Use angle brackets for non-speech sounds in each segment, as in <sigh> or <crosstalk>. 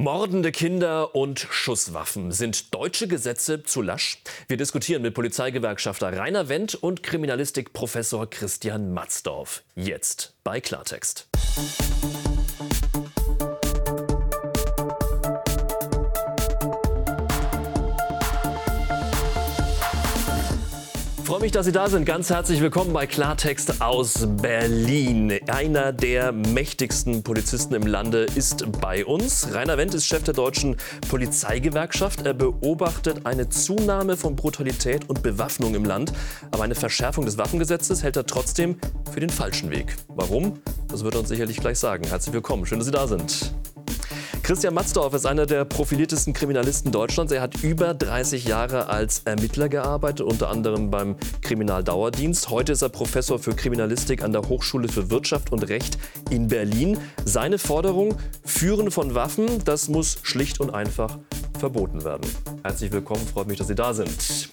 Mordende Kinder und Schusswaffen. Sind deutsche Gesetze zu lasch? Wir diskutieren mit Polizeigewerkschafter Rainer Wendt und Kriminalistikprofessor Christian Matzdorf. Jetzt bei Klartext. Freue mich, dass Sie da sind. Ganz herzlich willkommen bei Klartext aus Berlin. Einer der mächtigsten Polizisten im Lande ist bei uns. Rainer Wendt ist Chef der deutschen Polizeigewerkschaft. Er beobachtet eine Zunahme von Brutalität und Bewaffnung im Land. Aber eine Verschärfung des Waffengesetzes hält er trotzdem für den falschen Weg. Warum? Das wird er uns sicherlich gleich sagen. Herzlich willkommen. Schön, dass Sie da sind. Christian Matzdorf ist einer der profiliertesten Kriminalisten Deutschlands. Er hat über 30 Jahre als Ermittler gearbeitet, unter anderem beim Kriminaldauerdienst. Heute ist er Professor für Kriminalistik an der Hochschule für Wirtschaft und Recht in Berlin. Seine Forderung, Führen von Waffen, das muss schlicht und einfach verboten werden. Herzlich willkommen, freut mich, dass Sie da sind.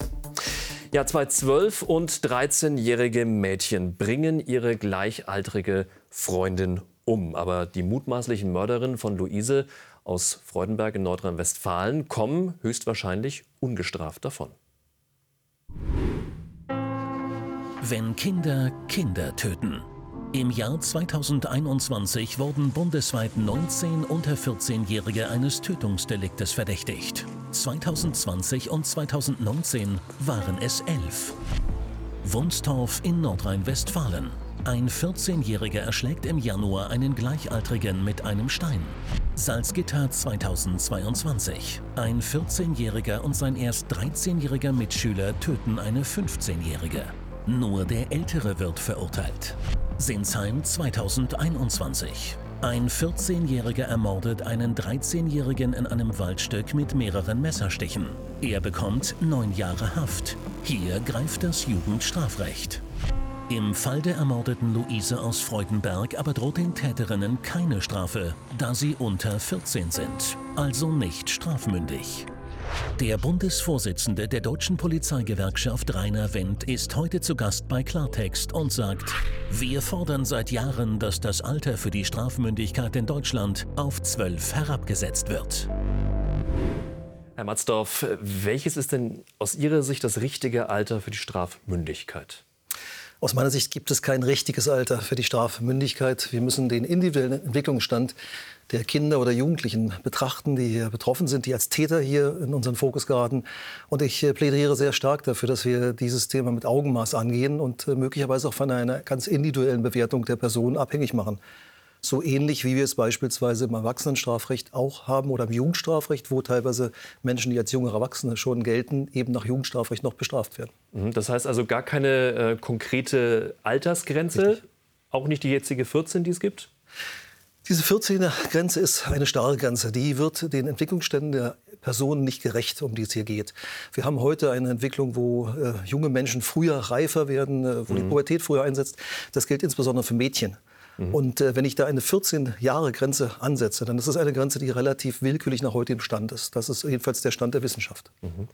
Ja, zwei 12- und 13-jährige Mädchen bringen ihre gleichaltrige Freundin um. Aber die mutmaßlichen Mörderinnen von Luise aus Freudenberg in Nordrhein-Westfalen kommen höchstwahrscheinlich ungestraft davon. Wenn Kinder Kinder töten. Im Jahr 2021 wurden bundesweit 19 unter 14-Jährige eines Tötungsdeliktes verdächtigt. 2020 und 2019 waren es elf. Wunstorf in Nordrhein-Westfalen. Ein 14-Jähriger erschlägt im Januar einen Gleichaltrigen mit einem Stein. Salzgitter 2022. Ein 14-Jähriger und sein erst 13-jähriger Mitschüler töten eine 15-Jährige. Nur der Ältere wird verurteilt. Sinsheim 2021. Ein 14-Jähriger ermordet einen 13-Jährigen in einem Waldstück mit mehreren Messerstichen. Er bekommt neun Jahre Haft. Hier greift das Jugendstrafrecht. Im Fall der ermordeten Luise aus Freudenberg aber droht den Täterinnen keine Strafe, da sie unter 14 sind, also nicht strafmündig. Der Bundesvorsitzende der deutschen Polizeigewerkschaft Rainer Wendt ist heute zu Gast bei Klartext und sagt, wir fordern seit Jahren, dass das Alter für die Strafmündigkeit in Deutschland auf 12 herabgesetzt wird. Herr Matzdorf, welches ist denn aus Ihrer Sicht das richtige Alter für die Strafmündigkeit? Aus meiner Sicht gibt es kein richtiges Alter für die Strafmündigkeit. Wir müssen den individuellen Entwicklungsstand der Kinder oder Jugendlichen betrachten, die hier betroffen sind, die als Täter hier in unseren Fokus geraten. Und ich äh, plädiere sehr stark dafür, dass wir dieses Thema mit Augenmaß angehen und äh, möglicherweise auch von einer ganz individuellen Bewertung der Person abhängig machen. So ähnlich wie wir es beispielsweise im Erwachsenenstrafrecht auch haben oder im Jugendstrafrecht, wo teilweise Menschen, die als junge Erwachsene schon gelten, eben nach Jugendstrafrecht noch bestraft werden. Mhm, das heißt also gar keine äh, konkrete Altersgrenze, Richtig. auch nicht die jetzige 14, die es gibt? Diese 14er Grenze ist eine starre Grenze. Die wird den Entwicklungsständen der Personen nicht gerecht, um die es hier geht. Wir haben heute eine Entwicklung, wo äh, junge Menschen früher reifer werden, äh, wo mhm. die Pubertät früher einsetzt. Das gilt insbesondere für Mädchen. Mhm. Und äh, wenn ich da eine 14-Jahre-Grenze ansetze, dann ist das eine Grenze, die relativ willkürlich nach heutigem Stand ist. Das ist jedenfalls der Stand der Wissenschaft. Mhm.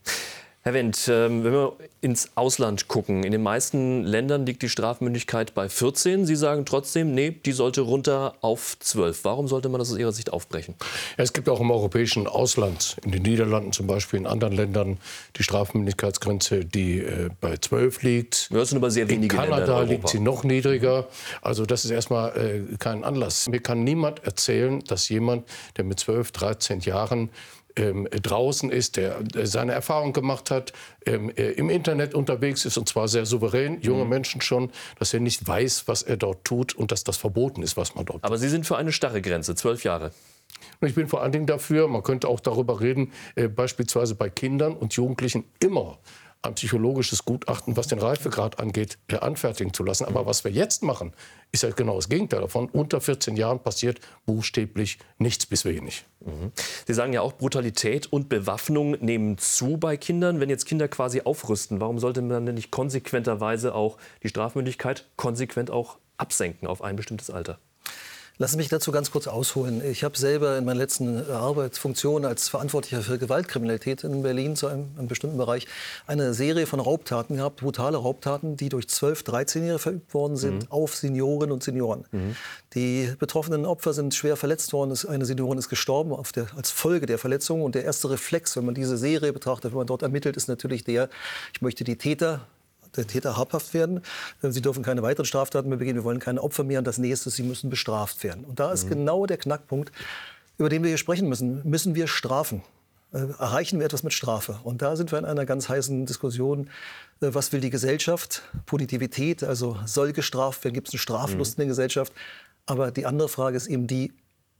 Herr Wendt, ähm, wenn wir ins Ausland gucken, in den meisten Ländern liegt die Strafmündigkeit bei 14. Sie sagen trotzdem, nee, die sollte runter auf 12. Warum sollte man das aus Ihrer Sicht aufbrechen? Ja, es gibt auch im europäischen Ausland, in den Niederlanden zum Beispiel, in anderen Ländern, die Strafmündigkeitsgrenze, die äh, bei 12 liegt. Das sind aber sehr wenige in Kanada Länder liegt sie noch niedriger. Also das ist erstmal äh, kein Anlass. Mir kann niemand erzählen, dass jemand, der mit 12, 13 Jahren ähm, draußen ist, der, seine Erfahrung gemacht hat, ähm, äh, im Internet unterwegs ist und zwar sehr souverän, junge mhm. Menschen schon, dass er nicht weiß, was er dort tut und dass das verboten ist, was man dort Aber Sie sind für eine starre Grenze, zwölf Jahre. Und ich bin vor allen Dingen dafür, man könnte auch darüber reden, äh, beispielsweise bei Kindern und Jugendlichen immer ein psychologisches Gutachten, was den Reifegrad angeht, anfertigen zu lassen. Aber was wir jetzt machen, ist ja genau das Gegenteil davon. Unter 14 Jahren passiert buchstäblich nichts bis wenig. Mhm. Sie sagen ja auch, Brutalität und Bewaffnung nehmen zu bei Kindern. Wenn jetzt Kinder quasi aufrüsten, warum sollte man denn nicht konsequenterweise auch die Strafmündigkeit konsequent auch absenken auf ein bestimmtes Alter? Lassen Sie mich dazu ganz kurz ausholen. Ich habe selber in meiner letzten Arbeitsfunktion als Verantwortlicher für Gewaltkriminalität in Berlin zu einem, einem, bestimmten Bereich eine Serie von Raubtaten gehabt, brutale Raubtaten, die durch 12-, 13-Jährige verübt worden sind mhm. auf Seniorinnen und Senioren. Mhm. Die betroffenen Opfer sind schwer verletzt worden. Eine Seniorin ist gestorben der, als Folge der Verletzung. Und der erste Reflex, wenn man diese Serie betrachtet, wenn man dort ermittelt, ist natürlich der, ich möchte die Täter der Täter habhaft werden. Sie dürfen keine weiteren Straftaten mehr begehen. Wir wollen keine Opfer mehr. Und das nächste, sie müssen bestraft werden. Und da ist mhm. genau der Knackpunkt, über den wir hier sprechen müssen. Müssen wir strafen? Äh, erreichen wir etwas mit Strafe? Und da sind wir in einer ganz heißen Diskussion. Äh, was will die Gesellschaft? Positivität, also soll gestraft werden? Gibt es eine Straflust mhm. in der Gesellschaft? Aber die andere Frage ist eben die,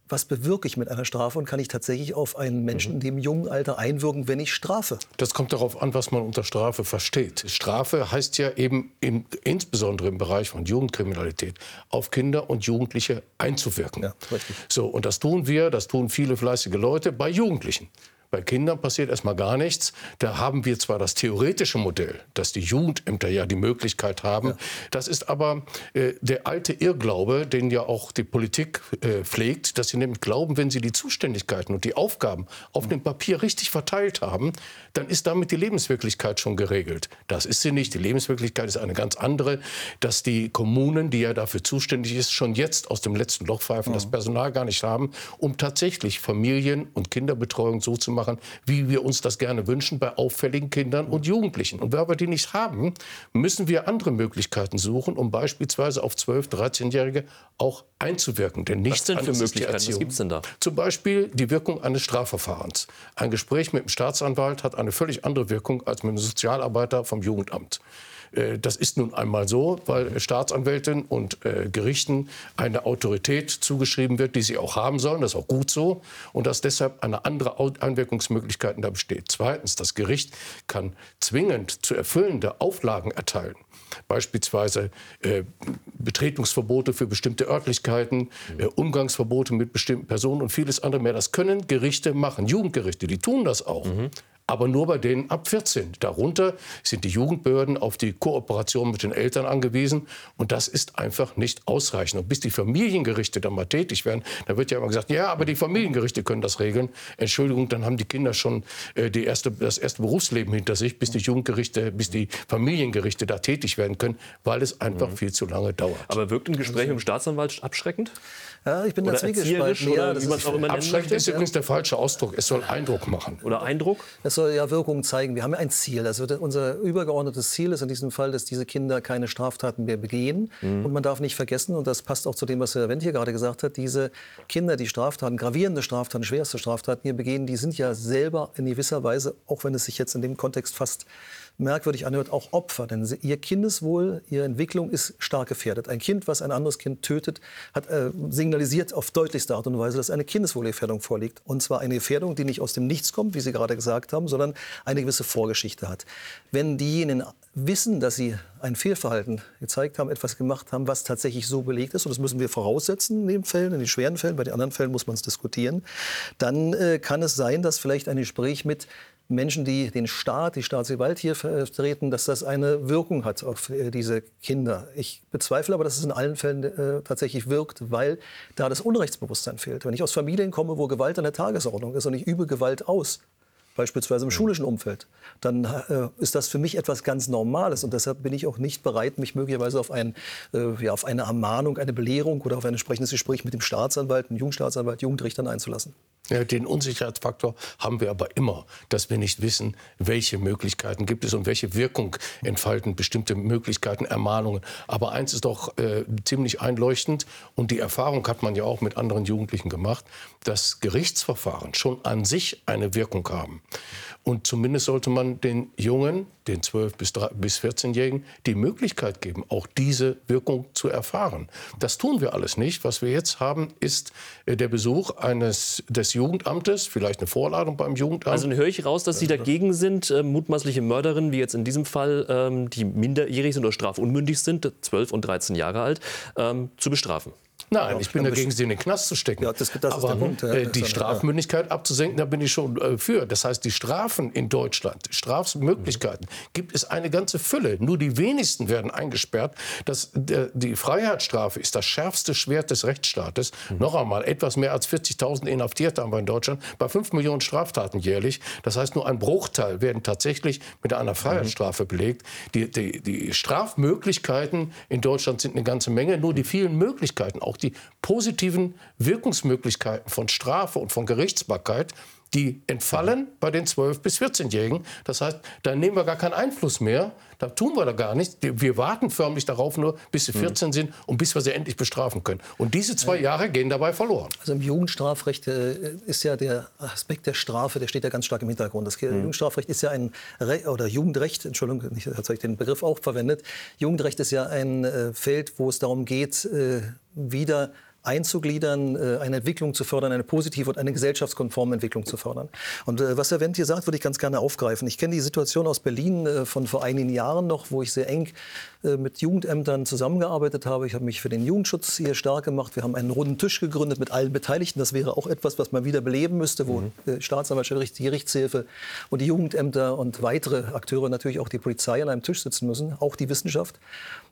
was bewirke ich mit einer Strafe und kann ich tatsächlich auf einen Menschen in dem jungen Alter einwirken, wenn ich strafe? Das kommt darauf an, was man unter Strafe versteht. Strafe heißt ja eben im, insbesondere im Bereich von Jugendkriminalität auf Kinder und Jugendliche einzuwirken. Ja, so und das tun wir, das tun viele fleißige Leute bei Jugendlichen. Bei Kindern passiert erstmal gar nichts. Da haben wir zwar das theoretische Modell, dass die Jugendämter ja die Möglichkeit haben. Ja. Das ist aber äh, der alte Irrglaube, den ja auch die Politik äh, pflegt, dass sie nämlich glauben, wenn sie die Zuständigkeiten und die Aufgaben auf dem Papier richtig verteilt haben, dann ist damit die Lebenswirklichkeit schon geregelt. Das ist sie nicht. Die Lebenswirklichkeit ist eine ganz andere, dass die Kommunen, die ja dafür zuständig ist, schon jetzt aus dem letzten Loch pfeifen, mhm. das Personal gar nicht haben, um tatsächlich Familien- und Kinderbetreuung so zu machen, wie wir uns das gerne wünschen bei auffälligen Kindern und Jugendlichen. Und wenn wir die nicht haben, müssen wir andere Möglichkeiten suchen, um beispielsweise auf 12-, 13-Jährige auch einzuwirken. Denn nichts Was denn für Möglichkeiten? Was gibt es denn da? Zum Beispiel die Wirkung eines Strafverfahrens. Ein Gespräch mit dem Staatsanwalt hat eine völlig andere Wirkung als mit einem Sozialarbeiter vom Jugendamt. Äh, das ist nun einmal so, weil Staatsanwälten und äh, Gerichten eine Autorität zugeschrieben wird, die sie auch haben sollen. Das ist auch gut so. Und dass deshalb eine andere Einwirkungsmöglichkeiten da besteht. Zweitens, das Gericht kann zwingend zu erfüllende Auflagen erteilen. Beispielsweise äh, Betretungsverbote für bestimmte Örtlichkeiten, äh, Umgangsverbote mit bestimmten Personen und vieles andere mehr. Das können Gerichte machen, Jugendgerichte, die tun das auch. Mhm aber nur bei denen ab 14. Darunter sind die Jugendbehörden auf die Kooperation mit den Eltern angewiesen. Und das ist einfach nicht ausreichend. Und bis die Familiengerichte dann mal tätig werden, da wird ja immer gesagt, ja, aber die Familiengerichte können das regeln. Entschuldigung, dann haben die Kinder schon äh, die erste, das erste Berufsleben hinter sich, bis die Jugendgerichte, bis die Familiengerichte da tätig werden können, weil es einfach mhm. viel zu lange dauert. Aber wirkt ein Gespräch mit dem Staatsanwalt abschreckend? Ja, ich bin oder da zwiegespalten. Ja, auch immer Abschreckend ist übrigens der falsche Ausdruck. Es soll Eindruck machen. Oder Eindruck? Soll ja Wirkung zeigen. Wir haben ja ein Ziel. Also unser übergeordnetes Ziel ist in diesem Fall, dass diese Kinder keine Straftaten mehr begehen. Mhm. Und man darf nicht vergessen, und das passt auch zu dem, was Herr Wendt hier gerade gesagt hat, diese Kinder, die Straftaten, gravierende Straftaten, schwerste Straftaten hier begehen, die sind ja selber in gewisser Weise, auch wenn es sich jetzt in dem Kontext fast merkwürdig anhört, auch Opfer. Denn ihr Kindeswohl, ihre Entwicklung ist stark gefährdet. Ein Kind, was ein anderes Kind tötet, hat äh, signalisiert auf deutlichste Art und Weise, dass eine Kindeswohlgefährdung vorliegt. Und zwar eine Gefährdung, die nicht aus dem Nichts kommt, wie Sie gerade gesagt haben, sondern eine gewisse Vorgeschichte hat. Wenn diejenigen wissen, dass sie ein Fehlverhalten gezeigt haben, etwas gemacht haben, was tatsächlich so belegt ist, und das müssen wir voraussetzen in den Fällen, in den schweren Fällen, bei den anderen Fällen muss man es diskutieren, dann äh, kann es sein, dass vielleicht ein Gespräch mit Menschen, die den Staat, die Staatsgewalt hier vertreten, dass das eine Wirkung hat auf äh, diese Kinder. Ich bezweifle aber, dass es in allen Fällen äh, tatsächlich wirkt, weil da das Unrechtsbewusstsein fehlt. Wenn ich aus Familien komme, wo Gewalt an der Tagesordnung ist und ich übe Gewalt aus, beispielsweise im schulischen Umfeld, dann äh, ist das für mich etwas ganz Normales. Und deshalb bin ich auch nicht bereit, mich möglicherweise auf, ein, äh, ja, auf eine Ermahnung, eine Belehrung oder auf ein entsprechendes Gespräch mit dem Staatsanwalt, dem Jugendstaatsanwalt, Jugendrichtern einzulassen. Den Unsicherheitsfaktor haben wir aber immer, dass wir nicht wissen, welche Möglichkeiten gibt es und welche Wirkung entfalten bestimmte Möglichkeiten, Ermahnungen. Aber eins ist doch äh, ziemlich einleuchtend und die Erfahrung hat man ja auch mit anderen Jugendlichen gemacht, dass Gerichtsverfahren schon an sich eine Wirkung haben. Und zumindest sollte man den Jungen, den 12- bis, bis 14-Jährigen, die Möglichkeit geben, auch diese Wirkung zu erfahren. Das tun wir alles nicht. Was wir jetzt haben, ist äh, der Besuch eines, des Jugendamtes, vielleicht eine Vorladung beim Jugendamt. Also höre ich raus, dass Sie dagegen sind, äh, mutmaßliche Mörderinnen, wie jetzt in diesem Fall, ähm, die minderjährig sind oder strafunmündig sind, 12 und 13 Jahre alt, ähm, zu bestrafen. Nein, ich bin dagegen, sie in den Knast zu stecken. Ja, das, das Aber Punkt. Ja, äh, die Strafmündigkeit abzusenken, da bin ich schon äh, für. Das heißt, die Strafen in Deutschland, Strafmöglichkeiten, gibt es eine ganze Fülle. Nur die wenigsten werden eingesperrt. Das, der, die Freiheitsstrafe ist das schärfste Schwert des Rechtsstaates. Mhm. Noch einmal, etwas mehr als 40.000 Inhaftierte haben wir in Deutschland bei 5 Millionen Straftaten jährlich. Das heißt, nur ein Bruchteil werden tatsächlich mit einer Freiheitsstrafe belegt. Die, die, die Strafmöglichkeiten in Deutschland sind eine ganze Menge. Nur die vielen Möglichkeiten, auch die positiven Wirkungsmöglichkeiten von Strafe und von Gerichtsbarkeit, die entfallen bei den 12- bis 14-Jährigen. Das heißt, da nehmen wir gar keinen Einfluss mehr. Da tun wir da gar nichts. Wir warten förmlich darauf nur, bis sie 14 mhm. sind und bis wir sie endlich bestrafen können. Und diese zwei Jahre gehen dabei verloren. Also im Jugendstrafrecht äh, ist ja der Aspekt der Strafe, der steht ja ganz stark im Hintergrund. Das mhm. Jugendstrafrecht ist ja ein Re oder Jugendrecht, Entschuldigung, ich habe den Begriff auch verwendet. Jugendrecht ist ja ein äh, Feld, wo es darum geht, äh, wieder einzugliedern, äh, eine Entwicklung zu fördern, eine positive und eine gesellschaftskonforme Entwicklung zu fördern. Und äh, was Herr Wendt hier sagt, würde ich ganz gerne aufgreifen. Ich kenne die Situation aus Berlin äh, von vor einigen Jahren noch, wo ich sehr eng mit Jugendämtern zusammengearbeitet habe. Ich habe mich für den Jugendschutz hier stark gemacht. Wir haben einen runden Tisch gegründet mit allen Beteiligten. Das wäre auch etwas, was man wieder beleben müsste, wo mhm. Staatsanwaltschaft, die Gerichtshilfe und die Jugendämter und weitere Akteure, natürlich auch die Polizei an einem Tisch sitzen müssen, auch die Wissenschaft.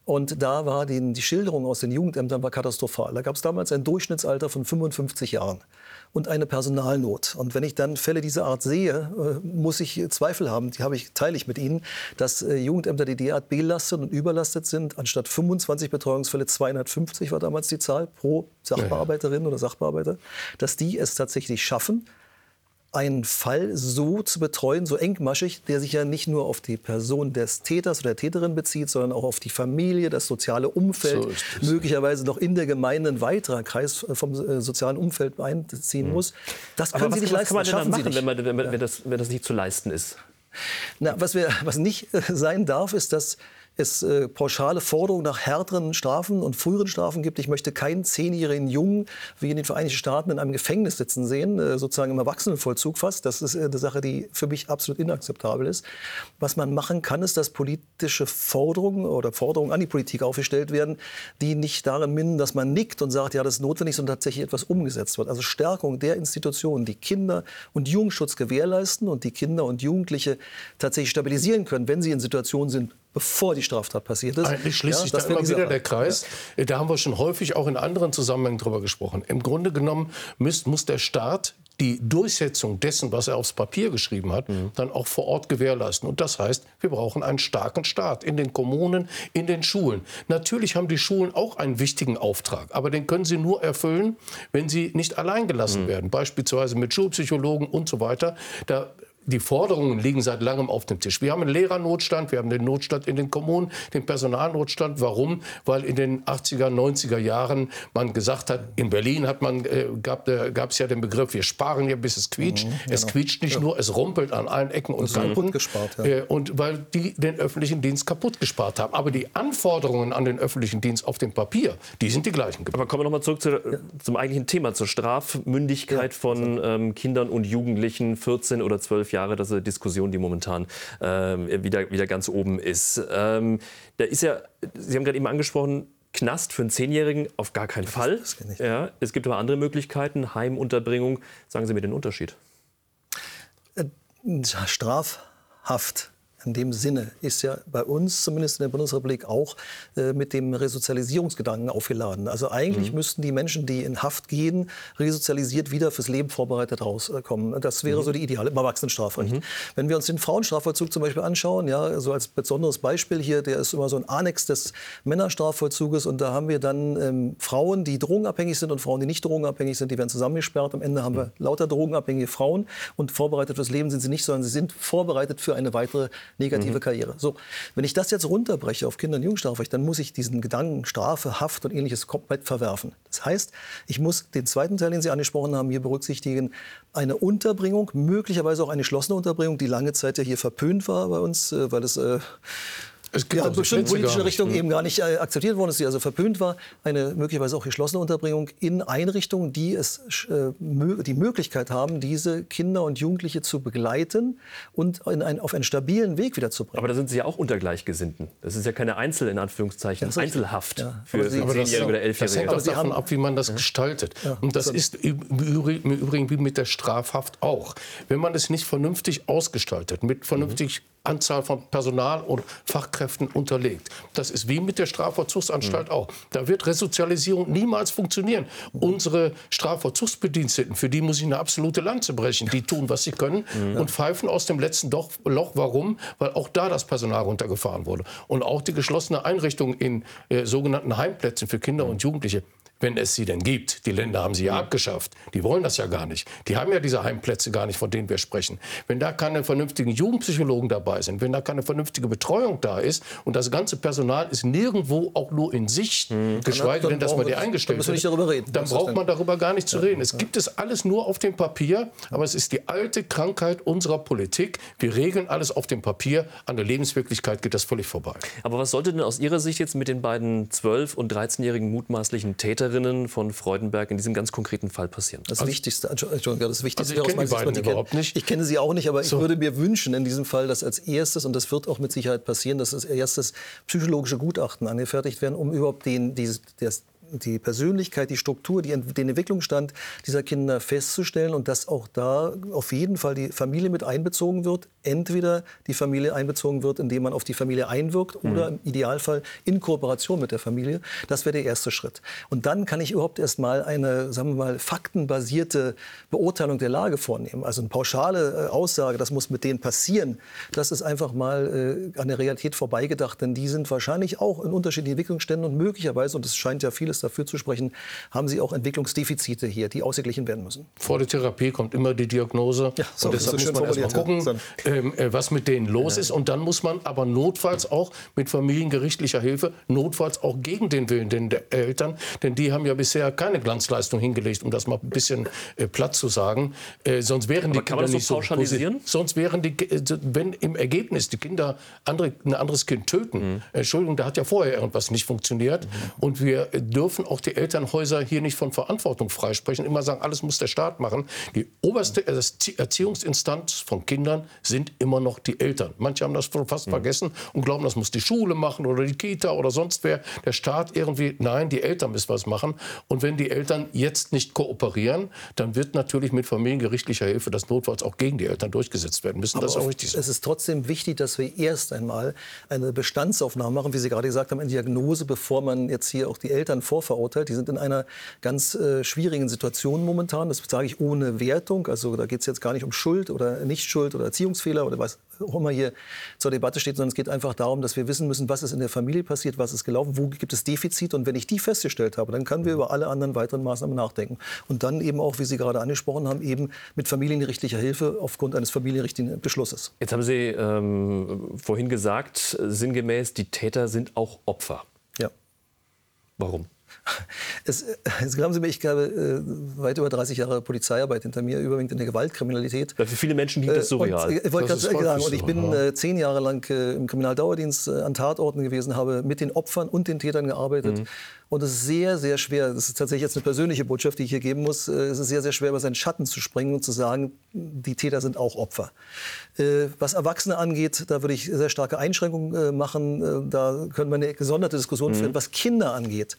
Und da war die, die Schilderung aus den Jugendämtern war katastrophal. Da gab es damals ein Durchschnittsalter von 55 Jahren und eine Personalnot. Und wenn ich dann Fälle dieser Art sehe, äh, muss ich Zweifel haben, die habe ich, teile ich mit Ihnen, dass äh, Jugendämter, die derart belastet und überlastet sind, anstatt 25 Betreuungsfälle 250 war damals die Zahl pro Sachbearbeiterin oder Sachbearbeiter, dass die es tatsächlich schaffen, einen Fall so zu betreuen, so engmaschig, der sich ja nicht nur auf die Person des Täters oder der Täterin bezieht, sondern auch auf die Familie, das soziale Umfeld, so möglicherweise noch in der Gemeinde ein weiterer Kreis vom äh, sozialen Umfeld einziehen mhm. muss. Das können Aber Sie was, nicht leisten. Was kann man denn machen, wenn, man, wenn, das, wenn das nicht zu leisten ist? Na, was, wir, was nicht sein darf, ist, dass es äh, pauschale Forderungen nach härteren Strafen und früheren Strafen gibt. Ich möchte keinen zehnjährigen Jungen wie in den Vereinigten Staaten in einem Gefängnis sitzen sehen, äh, sozusagen im Erwachsenenvollzug fast. Das ist äh, eine Sache, die für mich absolut inakzeptabel ist. Was man machen kann, ist, dass politische Forderungen oder Forderungen an die Politik aufgestellt werden, die nicht darin münden, dass man nickt und sagt, ja, das ist notwendig, sondern tatsächlich etwas umgesetzt wird. Also Stärkung der Institutionen, die Kinder- und Jugendschutz gewährleisten und die Kinder und Jugendliche tatsächlich stabilisieren können, wenn sie in Situationen sind, bevor die Straftat passiert ist. Eigentlich schließt ja, sich da immer wieder der Kreis. Ja. Da haben wir schon häufig auch in anderen Zusammenhängen drüber gesprochen. Im Grunde genommen muss, muss der Staat die Durchsetzung dessen, was er aufs Papier geschrieben hat, mhm. dann auch vor Ort gewährleisten. Und das heißt, wir brauchen einen starken Staat in den Kommunen, in den Schulen. Natürlich haben die Schulen auch einen wichtigen Auftrag, aber den können sie nur erfüllen, wenn sie nicht allein gelassen mhm. werden, beispielsweise mit Schulpsychologen und so weiter. Da die Forderungen liegen seit langem auf dem Tisch. Wir haben einen Lehrernotstand, wir haben den Notstand in den Kommunen, den Personalnotstand. Warum? Weil in den 80er, 90er Jahren man gesagt hat, in Berlin hat man, äh, gab es ja den Begriff, wir sparen hier, bis es quietscht. Mhm, genau. Es quietscht nicht ja. nur, es rumpelt an allen Ecken und Kanten. Gespart, ja. äh, und weil die den öffentlichen Dienst kaputt gespart haben. Aber die Anforderungen an den öffentlichen Dienst auf dem Papier, die sind die gleichen. Aber kommen wir noch mal zurück zu, ja. zum eigentlichen Thema, zur Strafmündigkeit von ähm, Kindern und Jugendlichen, 14 oder 12 Jahre. Das ist eine Diskussion, die momentan äh, wieder, wieder ganz oben ist. Ähm, da ist ja, Sie haben gerade eben angesprochen, Knast für einen Zehnjährigen auf gar keinen Fall. Das, das ja, es gibt aber andere Möglichkeiten, Heimunterbringung. Sagen Sie mir den Unterschied. Äh, Strafhaft in dem Sinne ist ja bei uns, zumindest in der Bundesrepublik, auch äh, mit dem Resozialisierungsgedanken aufgeladen. Also eigentlich mhm. müssten die Menschen, die in Haft gehen, resozialisiert wieder fürs Leben vorbereitet rauskommen. Das wäre mhm. so die Ideale im Erwachsenenstrafrecht. Mhm. Wenn wir uns den Frauenstrafvollzug zum Beispiel anschauen, ja, so als besonderes Beispiel hier, der ist immer so ein Annex des Männerstrafvollzuges und da haben wir dann ähm, Frauen, die drogenabhängig sind und Frauen, die nicht drogenabhängig sind, die werden zusammengesperrt. Am Ende haben wir mhm. lauter drogenabhängige Frauen und vorbereitet fürs Leben sind sie nicht, sondern sie sind vorbereitet für eine weitere negative mhm. Karriere. So, wenn ich das jetzt runterbreche auf Kinder- und Jugendstrafrecht, dann muss ich diesen Gedanken Strafe, Haft und ähnliches komplett verwerfen. Das heißt, ich muss den zweiten Teil, den Sie angesprochen haben, hier berücksichtigen. Eine Unterbringung, möglicherweise auch eine geschlossene Unterbringung, die lange Zeit ja hier verpönt war bei uns, äh, weil es äh, es gibt ja, bestimmte politische Richtung ne? eben gar nicht äh, akzeptiert worden ist, die also verpönt war. Eine möglicherweise auch geschlossene Unterbringung in Einrichtungen, die es äh, die Möglichkeit haben, diese Kinder und Jugendliche zu begleiten und ein, auf einen stabilen Weg wieder zu bringen. Aber da sind Sie ja auch unter Gleichgesinnten. Das ist ja keine Einzel in Anführungszeichen ja, Einzelhaft ja. für, Zehnjährige oder Elfjährige. Das hängt auch davon ab, wie man das ja. gestaltet. und das ist im Übrigen wie mit der Strafhaft auch. Wenn man es nicht vernünftig ausgestaltet, mit vernünftig mhm. Anzahl von Personal und Fachkräften unterlegt. Das ist wie mit der Strafvollzugsanstalt mhm. auch. Da wird Resozialisierung niemals funktionieren. Mhm. Unsere Strafvollzugsbediensteten, für die muss ich eine absolute Lanze brechen. Die tun, was sie können mhm. und pfeifen aus dem letzten Loch. Warum? Weil auch da das Personal runtergefahren wurde. Und auch die geschlossene Einrichtung in äh, sogenannten Heimplätzen für Kinder und Jugendliche wenn es sie denn gibt. Die Länder haben sie ja abgeschafft. Die wollen das ja gar nicht. Die haben ja diese Heimplätze gar nicht, von denen wir sprechen. Wenn da keine vernünftigen Jugendpsychologen dabei sind, wenn da keine vernünftige Betreuung da ist und das ganze Personal ist nirgendwo auch nur in Sicht, mhm. geschweige denn, dass man die eingestellt hat, dann, dann braucht man darüber gar nicht zu reden. Es gibt es alles nur auf dem Papier, aber es ist die alte Krankheit unserer Politik. Wir regeln alles auf dem Papier. An der Lebenswirklichkeit geht das völlig vorbei. Aber was sollte denn aus Ihrer Sicht jetzt mit den beiden 12- und 13-jährigen mutmaßlichen Täterinnen Täterinnen von Freudenberg in diesem ganz konkreten Fall passieren? Das also, Wichtigste, Entschuldigung, das Wichtigste also ich kenne die beiden überhaupt nicht. Ich kenne sie auch nicht, aber so. ich würde mir wünschen in diesem Fall, dass als erstes, und das wird auch mit Sicherheit passieren, dass als erstes psychologische Gutachten angefertigt werden, um überhaupt den, dieses, das, die Persönlichkeit, die Struktur, die, den Entwicklungsstand dieser Kinder festzustellen und dass auch da auf jeden Fall die Familie mit einbezogen wird. Entweder die Familie einbezogen wird, indem man auf die Familie einwirkt mhm. oder im Idealfall in Kooperation mit der Familie. Das wäre der erste Schritt. Und dann kann ich überhaupt erst mal eine, sagen wir mal, faktenbasierte Beurteilung der Lage vornehmen. Also eine pauschale äh, Aussage, das muss mit denen passieren, das ist einfach mal äh, an der Realität vorbeigedacht. Denn die sind wahrscheinlich auch in unterschiedlichen Entwicklungsständen und möglicherweise, und es scheint ja vieles dafür zu sprechen, haben sie auch Entwicklungsdefizite hier, die ausgeglichen werden müssen. Vor der Therapie kommt immer die Diagnose. Ja, so, und deshalb muss man erst mal gucken, ähm, äh, was mit denen los ist. Und dann muss man aber notfalls auch mit familiengerichtlicher Hilfe, notfalls auch gegen den Willen der Eltern, denn die haben ja bisher keine Glanzleistung hingelegt, um das mal ein bisschen äh, platt zu sagen. Äh, sonst wären aber die Kinder nicht so pauschalisieren? Sonst wären die, äh, wenn im Ergebnis die Kinder andere, ein anderes Kind töten, mhm. Entschuldigung, da hat ja vorher irgendwas nicht funktioniert. Mhm. Und wir dürfen dürfen auch die Elternhäuser hier nicht von Verantwortung freisprechen, immer sagen, alles muss der Staat machen. Die oberste Erziehungsinstanz von Kindern sind immer noch die Eltern. Manche haben das fast mhm. vergessen und glauben, das muss die Schule machen oder die Kita oder sonst wer. Der Staat irgendwie, nein, die Eltern müssen was machen. Und wenn die Eltern jetzt nicht kooperieren, dann wird natürlich mit familiengerichtlicher Hilfe das notfalls auch gegen die Eltern durchgesetzt werden müssen. Aber das ist auch richtig so. Es ist trotzdem wichtig, dass wir erst einmal eine Bestandsaufnahme machen, wie Sie gerade gesagt haben, eine Diagnose, bevor man jetzt hier auch die Eltern vor vorverurteilt. Die sind in einer ganz äh, schwierigen Situation momentan. Das sage ich ohne Wertung. Also da geht es jetzt gar nicht um Schuld oder Nichtschuld oder Erziehungsfehler oder was auch immer hier zur Debatte steht, sondern es geht einfach darum, dass wir wissen müssen, was ist in der Familie passiert, was ist gelaufen, wo gibt es Defizite. Und wenn ich die festgestellt habe, dann können wir über alle anderen weiteren Maßnahmen nachdenken. Und dann eben auch, wie Sie gerade angesprochen haben, eben mit familienrechtlicher Hilfe aufgrund eines familienrechtlichen Beschlusses. Jetzt haben Sie ähm, vorhin gesagt, sinngemäß, die Täter sind auch Opfer. Ja. Warum? <laughs> Es, jetzt glauben Sie mir, ich habe äh, weit über 30 Jahre Polizeiarbeit hinter mir, überwiegend in der Gewaltkriminalität. Für viele Menschen klingt das surreal. Äh, ich wollte gerade sagen, und ich bin äh, zehn Jahre lang äh, im Kriminaldauerdienst äh, an Tatorten gewesen, habe mit den Opfern und den Tätern gearbeitet. Mhm. Und es ist sehr, sehr schwer, das ist tatsächlich jetzt eine persönliche Botschaft, die ich hier geben muss, äh, es ist sehr, sehr schwer, über seinen Schatten zu springen und zu sagen, die Täter sind auch Opfer. Was Erwachsene angeht, da würde ich sehr starke Einschränkungen machen. Da können wir eine gesonderte Diskussion mhm. führen. Was Kinder angeht,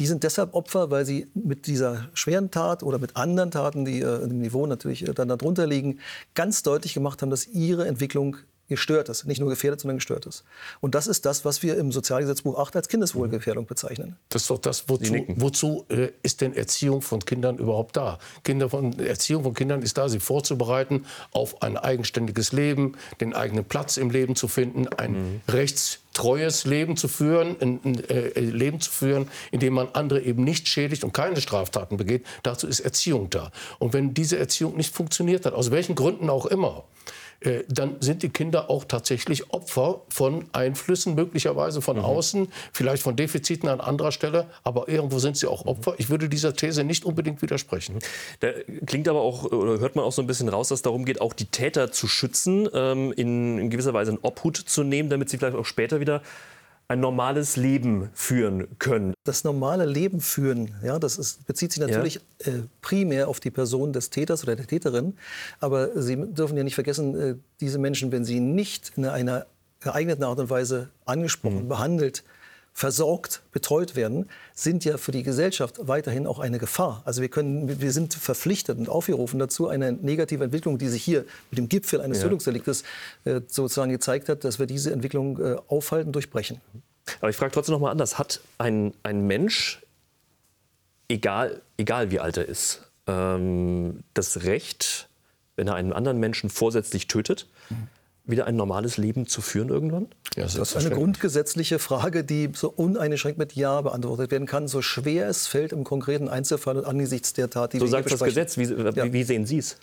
die sind deshalb Opfer, weil sie mit dieser schweren Tat oder mit anderen Taten, die äh, im Niveau natürlich äh, dann darunter liegen, ganz deutlich gemacht haben, dass ihre Entwicklung gestört ist. Nicht nur gefährdet, sondern gestört ist. Und das ist das, was wir im Sozialgesetzbuch 8 als Kindeswohlgefährdung bezeichnen. Das ist doch das, wozu, wozu äh, ist denn Erziehung von Kindern überhaupt da? Kinder von, Erziehung von Kindern ist da, sie vorzubereiten auf ein eigenständiges Leben, den eigenen Platz im Leben zu finden, ein mhm. rechtstreues Leben zu führen, ein, ein äh, Leben zu führen, in dem man andere eben nicht schädigt und keine Straftaten begeht. Dazu ist Erziehung da. Und wenn diese Erziehung nicht funktioniert hat, aus welchen Gründen auch immer, äh, dann sind die Kinder auch tatsächlich Opfer von Einflüssen, möglicherweise von mhm. außen, vielleicht von Defiziten an anderer Stelle, aber irgendwo sind sie auch Opfer. Ich würde dieser These nicht unbedingt widersprechen. Da klingt aber auch, oder hört man auch so ein bisschen raus, dass es darum geht, auch die Täter zu schützen, ähm, in, in gewisser Weise in Obhut zu nehmen, damit sie vielleicht auch später wieder ein normales Leben führen können. Das normale Leben führen, ja, das ist, bezieht sich natürlich ja. äh, primär auf die Person des Täters oder der Täterin. Aber Sie dürfen ja nicht vergessen, äh, diese Menschen, wenn sie nicht in einer geeigneten Art und Weise angesprochen, mhm. behandelt, versorgt, betreut werden, sind ja für die Gesellschaft weiterhin auch eine Gefahr. Also wir, können, wir sind verpflichtet und aufgerufen dazu, eine negative Entwicklung, die sich hier mit dem Gipfel eines ja. Tötungsdeliktes äh, sozusagen gezeigt hat, dass wir diese Entwicklung äh, aufhalten, durchbrechen. Aber ich frage trotzdem noch mal anders. Hat ein, ein Mensch, egal, egal wie alt er ist, ähm, das Recht, wenn er einen anderen Menschen vorsätzlich tötet, mhm wieder ein normales Leben zu führen irgendwann? Ja, das ist eine grundgesetzliche Frage, die so uneingeschränkt mit Ja beantwortet werden kann, so schwer es fällt im konkreten Einzelfall und angesichts der Tat, die so wir sagt das Gesetz. Wie, wie, wie sehen Sie es?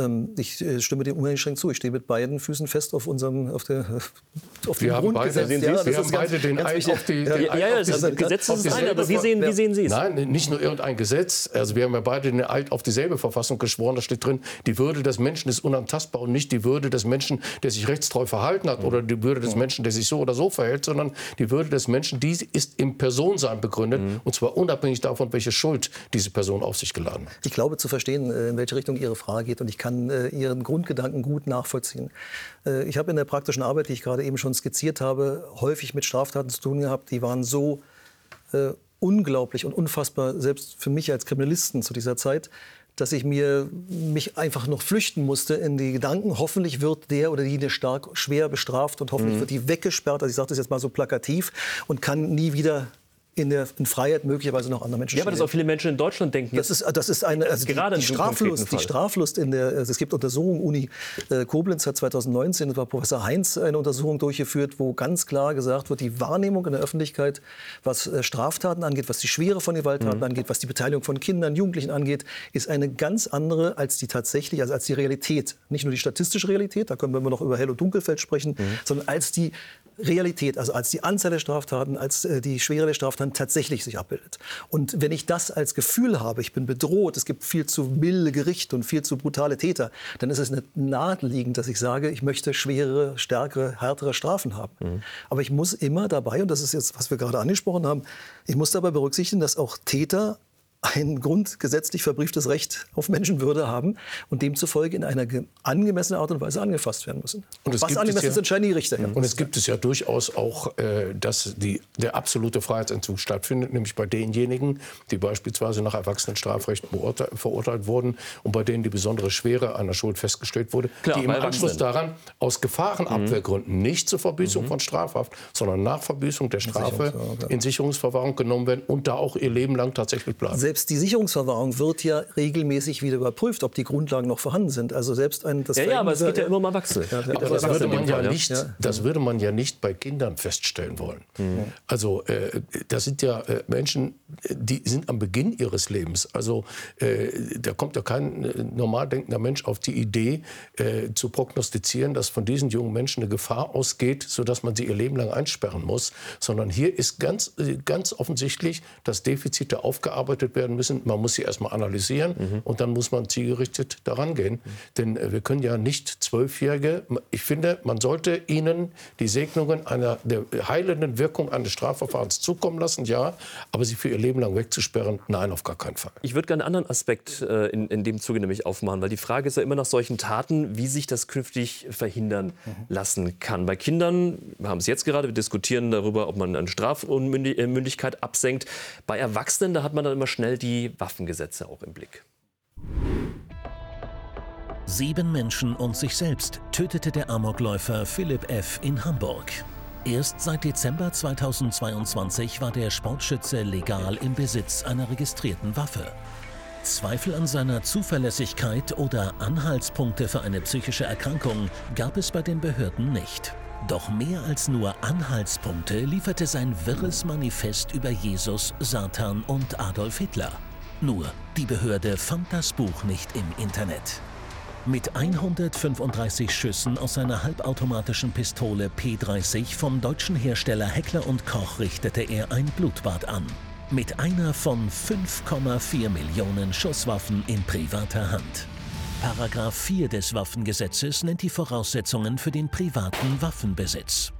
Ähm, ich äh, stimme dem uneingeschränkt zu. Ich stehe mit beiden Füßen fest auf unserem auf der <laughs> auf dem wir Grundgesetz. Beide, ja, wir haben beide den Eid auf die, ja, ja, ja, das Gesetz ist ein, aber wie sehen, wie sehen Sie es? Nein, nicht nur irgendein Gesetz. Also wir haben ja beide den Eid auf dieselbe Verfassung geschworen. Da steht drin, die Würde des Menschen ist unantastbar und nicht die Würde des Menschen, der sich rechtstreu verhalten hat oder die Würde des Menschen, der sich so oder so verhält, sondern die Würde des Menschen, die ist im Personensein begründet mhm. und zwar unabhängig davon, welche Schuld diese Person auf sich geladen hat. Ich glaube zu verstehen, äh, in welche Richtung Ihre Frage geht und ich kann äh, Ihren Grundgedanken gut nachvollziehen. Äh, ich habe in der praktischen Arbeit, die ich gerade eben schon skizziert habe, häufig mit Straftaten zu tun gehabt, die waren so äh, unglaublich und unfassbar, selbst für mich als Kriminalisten zu dieser Zeit, dass ich mir mich einfach noch flüchten musste in die Gedanken, hoffentlich wird der oder die stark schwer bestraft und hoffentlich mhm. wird die weggesperrt. Also ich sage das jetzt mal so plakativ und kann nie wieder in der in Freiheit möglicherweise noch andere Menschen. Ja, aber das auch viele Menschen in Deutschland denken. Das ist, das ist eine also gerade die, die Straflust, die Straflust in der also es gibt Untersuchungen Uni äh, Koblenz hat 2019 das war Professor Heinz eine Untersuchung durchgeführt, wo ganz klar gesagt wird, die Wahrnehmung in der Öffentlichkeit, was äh, Straftaten angeht, was die Schwere von Gewalttaten mhm. angeht, was die Beteiligung von Kindern, Jugendlichen angeht, ist eine ganz andere als die tatsächlich, also als die Realität. Nicht nur die statistische Realität, da können wir noch über Hell- und Dunkelfeld sprechen, mhm. sondern als die Realität, also als die Anzahl der Straftaten, als äh, die Schwere der Straftaten tatsächlich sich abbildet. Und wenn ich das als Gefühl habe, ich bin bedroht, es gibt viel zu milde Gerichte und viel zu brutale Täter, dann ist es naheliegend, dass ich sage, ich möchte schwerere, stärkere, härtere Strafen haben. Mhm. Aber ich muss immer dabei, und das ist jetzt, was wir gerade angesprochen haben, ich muss dabei berücksichtigen, dass auch Täter ein grundgesetzlich verbrieftes Recht auf Menschenwürde haben und demzufolge in einer angemessenen Art und Weise angefasst werden müssen. Was angemessen ja, ist, entscheiden die Richter. Ja. Und es gibt es ja durchaus auch, äh, dass die, der absolute Freiheitsentzug stattfindet, nämlich bei denjenigen, die beispielsweise nach Erwachsenenstrafrecht verurteilt wurden und bei denen die besondere Schwere einer Schuld festgestellt wurde, Klar, die im Anschluss daran aus Gefahrenabwehrgründen mhm. nicht zur Verbüßung mhm. von Strafhaft, sondern nach Verbüßung der Strafe in Sicherungsverwahrung genommen werden und da auch ihr Leben lang tatsächlich bleiben selbst die Sicherungsverwahrung wird ja regelmäßig wieder überprüft, ob die Grundlagen noch vorhanden sind. Also selbst ein das Ja, ja aber es geht ja immer mal Wachsel. Ja, aber das, würde man ja nicht, das würde man ja nicht bei Kindern feststellen wollen. Mhm. Also äh, das sind ja äh, Menschen, die sind am Beginn ihres Lebens. Also äh, da kommt ja kein äh, normal denkender Mensch auf die Idee äh, zu prognostizieren, dass von diesen jungen Menschen eine Gefahr ausgeht, sodass man sie ihr Leben lang einsperren muss. Sondern hier ist ganz, äh, ganz offensichtlich das Defizit der aufgearbeitet werden werden müssen. Man muss sie erstmal analysieren mhm. und dann muss man zielgerichtet daran gehen. Mhm. Denn äh, wir können ja nicht Zwölfjährige, ich finde, man sollte ihnen die Segnungen einer, der heilenden Wirkung eines Strafverfahrens zukommen lassen, ja, aber sie für ihr Leben lang wegzusperren, nein, auf gar keinen Fall. Ich würde gerne einen anderen Aspekt äh, in, in dem Zuge nämlich aufmachen, weil die Frage ist ja immer nach solchen Taten, wie sich das künftig verhindern mhm. lassen kann. Bei Kindern, wir haben es jetzt gerade, wir diskutieren darüber, ob man eine Strafmündigkeit absenkt. Bei Erwachsenen, da hat man dann immer schnell die Waffengesetze auch im Blick. Sieben Menschen und sich selbst tötete der Amokläufer Philipp F. in Hamburg. Erst seit Dezember 2022 war der Sportschütze legal im Besitz einer registrierten Waffe. Zweifel an seiner Zuverlässigkeit oder Anhaltspunkte für eine psychische Erkrankung gab es bei den Behörden nicht. Doch mehr als nur Anhaltspunkte lieferte sein wirres Manifest über Jesus, Satan und Adolf Hitler. Nur, die Behörde fand das Buch nicht im Internet. Mit 135 Schüssen aus seiner halbautomatischen Pistole P30 vom deutschen Hersteller Heckler und Koch richtete er ein Blutbad an. Mit einer von 5,4 Millionen Schusswaffen in privater Hand. Paragraph 4 des Waffengesetzes nennt die Voraussetzungen für den privaten Waffenbesitz.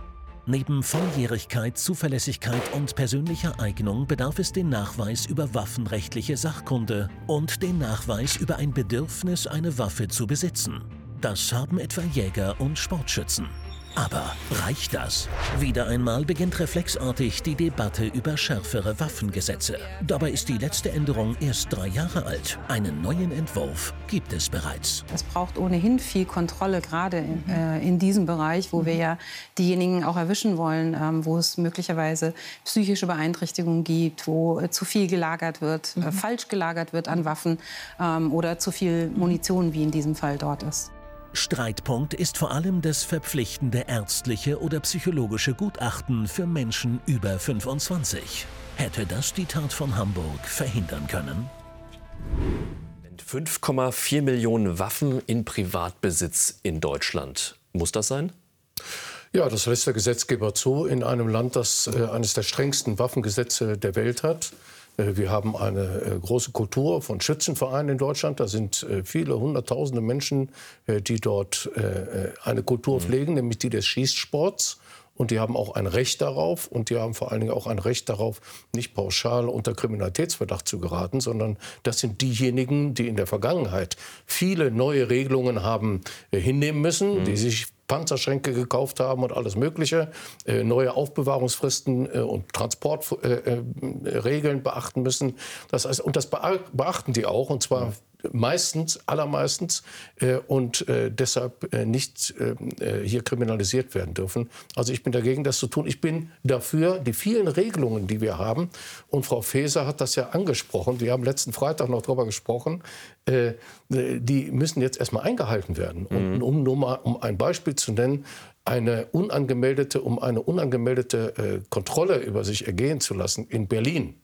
Neben Volljährigkeit, Zuverlässigkeit und persönlicher Eignung bedarf es den Nachweis über waffenrechtliche Sachkunde und den Nachweis über ein Bedürfnis, eine Waffe zu besitzen. Das haben etwa Jäger und Sportschützen. Aber reicht das? Wieder einmal beginnt reflexartig die Debatte über schärfere Waffengesetze. Dabei ist die letzte Änderung erst drei Jahre alt. Einen neuen Entwurf gibt es bereits. Es braucht ohnehin viel Kontrolle, gerade in, äh, in diesem Bereich, wo wir ja diejenigen auch erwischen wollen, ähm, wo es möglicherweise psychische Beeinträchtigungen gibt, wo äh, zu viel gelagert wird, äh, falsch gelagert wird an Waffen ähm, oder zu viel Munition, wie in diesem Fall dort ist. Streitpunkt ist vor allem das verpflichtende ärztliche oder psychologische Gutachten für Menschen über 25. Hätte das die Tat von Hamburg verhindern können? 5,4 Millionen Waffen in Privatbesitz in Deutschland. Muss das sein? Ja, das lässt der Gesetzgeber zu in einem Land, das äh, eines der strengsten Waffengesetze der Welt hat. Äh, wir haben eine äh, große Kultur von Schützenvereinen in Deutschland. Da sind äh, viele hunderttausende Menschen, die dort eine Kultur mhm. pflegen, nämlich die des Schießsports. Und die haben auch ein Recht darauf und die haben vor allen Dingen auch ein Recht darauf, nicht pauschal unter Kriminalitätsverdacht zu geraten, sondern das sind diejenigen, die in der Vergangenheit viele neue Regelungen haben hinnehmen müssen, mhm. die sich Panzerschränke gekauft haben und alles Mögliche, äh, neue Aufbewahrungsfristen äh, und Transportregeln äh, beachten müssen. Das heißt, und das beachten die auch, und zwar meistens, allermeistens äh, und äh, deshalb äh, nicht äh, hier kriminalisiert werden dürfen. Also ich bin dagegen, das zu tun. Ich bin dafür, die vielen Regelungen, die wir haben, und Frau Faeser hat das ja angesprochen, wir haben letzten Freitag noch darüber gesprochen, äh, die müssen jetzt erstmal eingehalten werden. Mhm. Und um nur mal um ein Beispiel zu nennen, eine unangemeldete, um eine unangemeldete äh, Kontrolle über sich ergehen zu lassen in Berlin,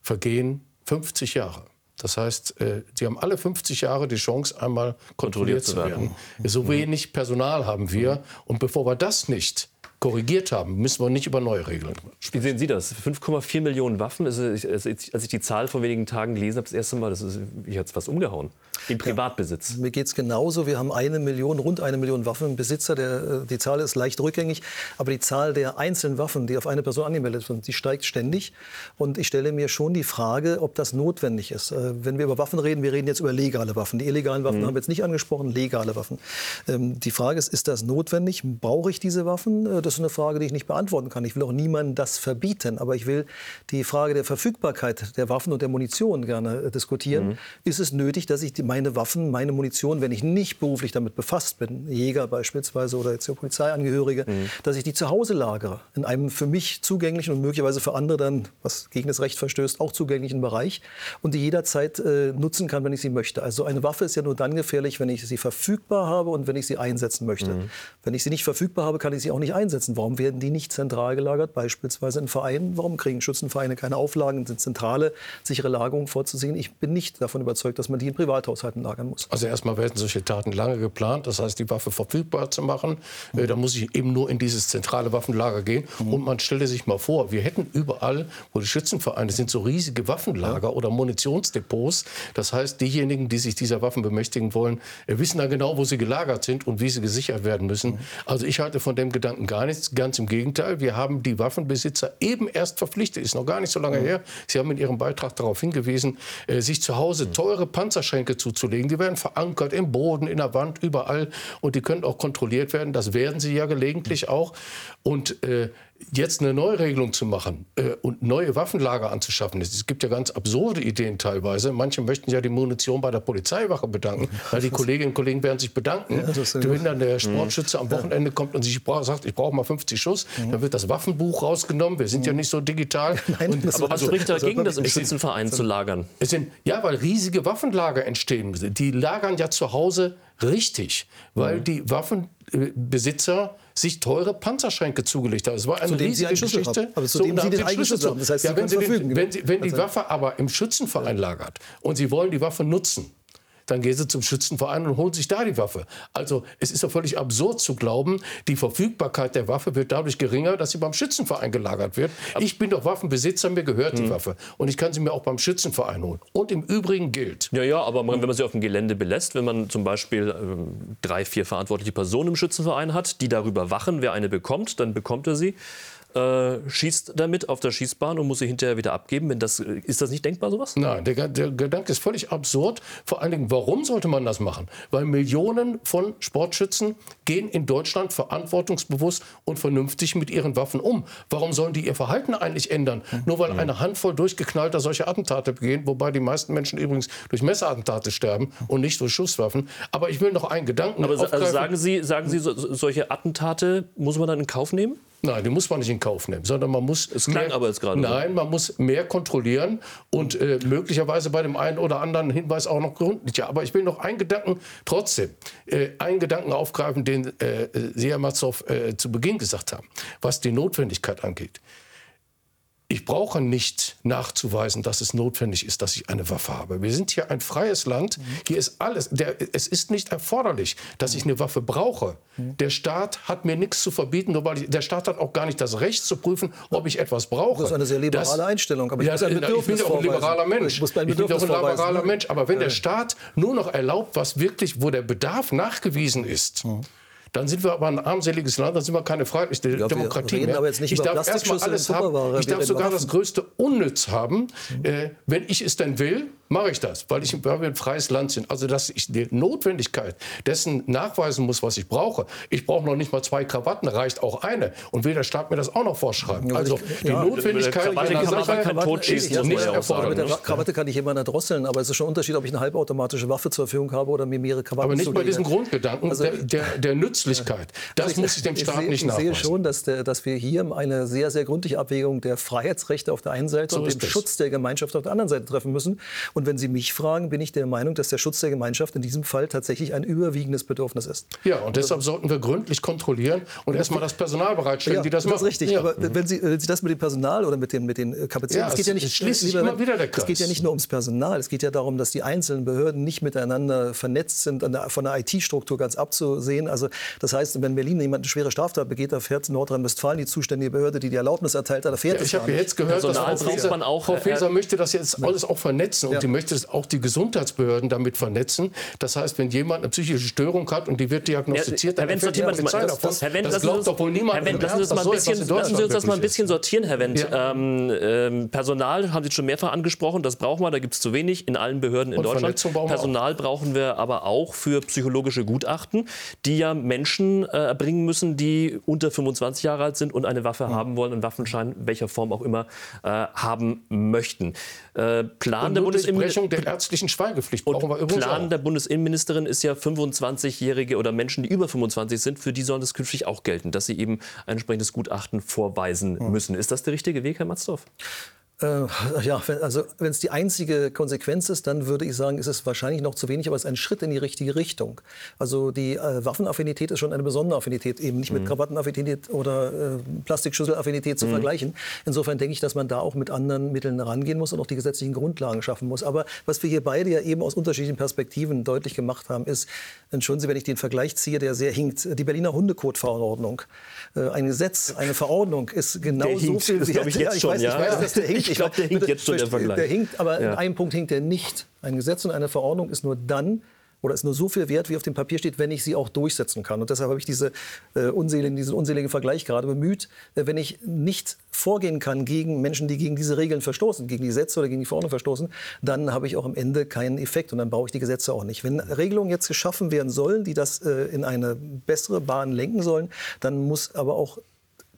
vergehen 50 Jahre. Das heißt, äh, sie haben alle 50 Jahre die Chance, einmal kontrolliert, kontrolliert zu werden. So wenig Personal haben wir. Und bevor wir das nicht korrigiert haben, müssen wir nicht über neue Regeln sprechen. Wie sehen Sie das? 5,4 Millionen Waffen, als ich die Zahl vor wenigen Tagen gelesen habe, das erste Mal, das ist, ich hat es fast umgehauen. Im Privatbesitz. Ja, mir geht es genauso. Wir haben eine Million, rund eine Million Waffenbesitzer. Der, äh, die Zahl ist leicht rückgängig. Aber die Zahl der einzelnen Waffen, die auf eine Person angemeldet sind, die steigt ständig. Und ich stelle mir schon die Frage, ob das notwendig ist. Äh, wenn wir über Waffen reden, wir reden jetzt über legale Waffen. Die illegalen Waffen mhm. haben wir jetzt nicht angesprochen, legale Waffen. Ähm, die Frage ist, ist das notwendig? Brauche ich diese Waffen? Äh, das ist eine Frage, die ich nicht beantworten kann. Ich will auch niemandem das verbieten. Aber ich will die Frage der Verfügbarkeit der Waffen und der Munition gerne diskutieren. Mhm. Ist es nötig, dass ich meine Waffen, meine Munition, wenn ich nicht beruflich damit befasst bin, Jäger beispielsweise oder jetzt ja Polizeiangehörige, mhm. dass ich die zu Hause lagere, in einem für mich zugänglichen und möglicherweise für andere dann, was gegen das Recht verstößt, auch zugänglichen Bereich und die jederzeit äh, nutzen kann, wenn ich sie möchte. Also eine Waffe ist ja nur dann gefährlich, wenn ich sie verfügbar habe und wenn ich sie einsetzen möchte. Mhm. Wenn ich sie nicht verfügbar habe, kann ich sie auch nicht einsetzen. Warum werden die nicht zentral gelagert, beispielsweise in Vereinen? Warum kriegen Schützenvereine keine Auflagen, sind zentrale, sichere Lagerung vorzusehen? Ich bin nicht davon überzeugt, dass man die in Privathaus Haushalten lagern muss. Also erstmal werden solche Taten lange geplant, das heißt die Waffe verfügbar zu machen. Mhm. da muss ich eben nur in dieses zentrale Waffenlager gehen. Mhm. Und man stelle sich mal vor, wir hätten überall, wo die Schützenvereine sind, so riesige Waffenlager ja. oder Munitionsdepots. Das heißt, diejenigen, die sich dieser Waffen bemächtigen wollen, äh, wissen dann genau, wo sie gelagert sind und wie sie gesichert werden müssen. Mhm. Also ich halte von dem Gedanken gar nichts. Ganz im Gegenteil, wir haben die Waffenbesitzer eben erst verpflichtet, ist noch gar nicht so lange mhm. her. Sie haben in Ihrem Beitrag darauf hingewiesen, äh, sich zu Hause mhm. teure Panzerschränke zu zuzulegen. Die werden verankert im Boden, in der Wand, überall. Und die können auch kontrolliert werden. Das werden sie ja gelegentlich auch. Und äh, jetzt eine Neuregelung zu machen äh, und neue Waffenlager anzuschaffen, es gibt ja ganz absurde Ideen teilweise. Manche möchten ja die Munition bei der Polizeiwache bedanken, <laughs> weil die Kolleginnen und Kollegen werden sich bedanken. Ja, Wenn dann der Sportschütze am Wochenende kommt und sich sagt, ich brauche mal 50 Schuss, mhm. dann wird das Waffenbuch rausgenommen. Wir sind ja mhm. nicht so digital. <laughs> Nein, und, aber was spricht dagegen, das im Schützenverein zu lagern? Es sind, ja, weil riesige Waffenlager entstehen. Die lagern ja zu Hause richtig, weil mhm. die Waffenbesitzer sich teure Panzerschränke zugelegt haben. Es war eine riesige Geschichte. Aber zu so, dem Sie den Eigenschutz haben. Das heißt, ja, wenn, Sie den, wenn, Sie, wenn die also Waffe aber im Schützenverein lagert und Sie wollen die Waffe nutzen, dann gehen sie zum Schützenverein und holen sich da die Waffe. Also es ist doch völlig absurd zu glauben, die Verfügbarkeit der Waffe wird dadurch geringer, dass sie beim Schützenverein gelagert wird. Ich bin doch Waffenbesitzer, mir gehört die hm. Waffe. Und ich kann sie mir auch beim Schützenverein holen. Und im Übrigen gilt. Ja, ja, aber wenn man sie auf dem Gelände belässt, wenn man zum Beispiel äh, drei, vier verantwortliche Personen im Schützenverein hat, die darüber wachen, wer eine bekommt, dann bekommt er sie äh, schießt damit auf der Schießbahn und muss sie hinterher wieder abgeben. Wenn das, ist das nicht denkbar, sowas? Nein, der, der Gedanke ist völlig absurd. Vor allen Dingen, warum sollte man das machen? Weil Millionen von Sportschützen gehen in Deutschland verantwortungsbewusst und vernünftig mit ihren Waffen um. Warum sollen die ihr Verhalten eigentlich ändern? Hm. Nur weil eine Handvoll durchgeknallter solche Attentate begehen, wobei die meisten Menschen übrigens durch Messerattentate sterben und nicht durch Schusswaffen. Aber ich will noch einen Gedanken Aber also sagen Sie, sagen Sie so, solche Attentate muss man dann in Kauf nehmen? Nein, die muss man nicht in Kauf nehmen, sondern man muss. Es klang mehr, aber jetzt gerade. Nein, man muss mehr kontrollieren und äh, möglicherweise bei dem einen oder anderen Hinweis auch noch gründlicher. Aber ich will noch einen Gedanken trotzdem, äh, einen Gedanken aufgreifen, den äh, Sie, Herr Matzow, äh, zu Beginn gesagt haben, was die Notwendigkeit angeht. Ich brauche nicht nachzuweisen, dass es notwendig ist, dass ich eine Waffe habe. Wir sind hier ein freies Land. Hier ist alles. Der, es ist nicht erforderlich, dass ich eine Waffe brauche. Der Staat hat mir nichts zu verbieten. Nur weil ich, der Staat hat auch gar nicht das Recht zu prüfen, ob ich etwas brauche. Das ist eine sehr liberale das, Einstellung. Aber ich, ja, ich bin auch ein liberaler Mensch. Ich, muss ich bin auch ein liberaler Mensch. Aber wenn der Staat nur noch erlaubt, was wirklich, wo der Bedarf nachgewiesen ist, mhm dann sind wir aber ein armseliges Land, dann sind wir keine freiheitliche ja, Demokratie mehr. ich darf erstmal alles haben. Ich darf sogar das größte Unnütz haben, mhm. äh, wenn ich es denn will mache ich das, weil, ich, weil wir ein freies Land sind. Also, dass ich die Notwendigkeit dessen nachweisen muss, was ich brauche. Ich brauche noch nicht mal zwei Krawatten, reicht auch eine. Und will der Staat mir das auch noch vorschreiben. Also, die ja, Notwendigkeit Krawatte kann man Tod schießen, nicht erfordern. Mit der Krawatte kann ich jemanden drosseln, aber es ist schon ein Unterschied, ob ich eine halbautomatische Waffe zur Verfügung habe oder mir mehrere Krawatten Aber nicht bei diesem Grundgedanken also, der, der, der, Nützlichkeit. Das also ich, muss ich dem Staat ich nicht nachweisen. Ich sehe schon, dass, der, dass wir hier eine sehr, sehr gründliche Abwägung der Freiheitsrechte auf der einen Seite so und dem Schutz der Gemeinschaft auf der anderen Seite treffen müssen. Und wenn Sie mich fragen, bin ich der Meinung, dass der Schutz der Gemeinschaft in diesem Fall tatsächlich ein überwiegendes Bedürfnis ist. Ja, und deshalb sollten wir gründlich kontrollieren und erstmal das Personal bereitstellen, ja, die das machen. Das ist richtig. Ja. Aber wenn Sie, wenn Sie das mit dem Personal oder mit den, mit den Kapazitäten, ja, es geht ja nicht, sich immer wieder der Kreis. Es geht ja nicht nur ums Personal. Es geht ja darum, dass die einzelnen Behörden nicht miteinander vernetzt sind, von der IT-Struktur ganz abzusehen. Also das heißt, wenn Berlin jemand eine schwere Straftat begeht, da fährt Nordrhein-Westfalen die zuständige Behörde, die die Erlaubnis erteilt hat, da fährt ja, Ich habe jetzt gehört, dass Frau Faeser, auch, Frau Faeser möchte das jetzt alles auch vernetzen und die möchte auch die Gesundheitsbehörden damit vernetzen. Das heißt, wenn jemand eine psychische Störung hat und die wird diagnostiziert, ja, dann erfährt die Polizei davon. Das, Herr Wendt, das glaubt doch wohl niemand. Herr Wendt, lassen, Sie uns, mal bisschen, lassen Sie uns das mal ein bisschen sortieren, Herr Wendt. Ja. Ähm, ähm, Personal haben Sie schon mehrfach angesprochen, das brauchen wir, da gibt es zu wenig in allen Behörden in und Deutschland. Personal brauchen wir aber auch für psychologische Gutachten, die ja Menschen äh, erbringen müssen, die unter 25 Jahre alt sind und eine Waffe mhm. haben wollen, einen Waffenschein, welcher Form auch immer, äh, haben möchten. Äh, Plan der Bundesinnenministerin der ärztlichen Schweigepflicht brauchen wir übrigens Plan auch. der Bundesinnenministerin ist ja 25-Jährige oder Menschen, die über 25 sind, für die soll das künftig auch gelten, dass sie eben ein entsprechendes Gutachten vorweisen hm. müssen. Ist das der richtige Weg, Herr Matzdorf? Äh, ja, wenn, also wenn es die einzige Konsequenz ist, dann würde ich sagen, ist es wahrscheinlich noch zu wenig, aber es ist ein Schritt in die richtige Richtung. Also die äh, Waffenaffinität ist schon eine besondere Affinität, eben nicht mit mhm. Krawattenaffinität oder äh, Plastikschüsselaffinität zu mhm. vergleichen. Insofern denke ich, dass man da auch mit anderen Mitteln rangehen muss und auch die gesetzlichen Grundlagen schaffen muss. Aber was wir hier beide ja eben aus unterschiedlichen Perspektiven deutlich gemacht haben, ist, entschuldigen Sie, wenn ich den Vergleich ziehe, der sehr hinkt, die Berliner Hundekotverordnung. Äh, ein Gesetz, eine Verordnung ist genau so viel wert. Ich, jetzt ich schon, weiß, ja. ich weiß, dass der hinkt. Ich glaube, der hinkt jetzt schon der Vergleich. Der hinkt, aber ja. in einem Punkt hinkt er nicht. Ein Gesetz und eine Verordnung ist nur dann oder ist nur so viel wert, wie auf dem Papier steht, wenn ich sie auch durchsetzen kann. Und deshalb habe ich diese, äh, unseligen, diesen unseligen Vergleich gerade bemüht. Äh, wenn ich nicht vorgehen kann gegen Menschen, die gegen diese Regeln verstoßen, gegen die Gesetze oder gegen die Verordnung verstoßen, dann habe ich auch am Ende keinen Effekt und dann brauche ich die Gesetze auch nicht. Wenn Regelungen jetzt geschaffen werden sollen, die das äh, in eine bessere Bahn lenken sollen, dann muss aber auch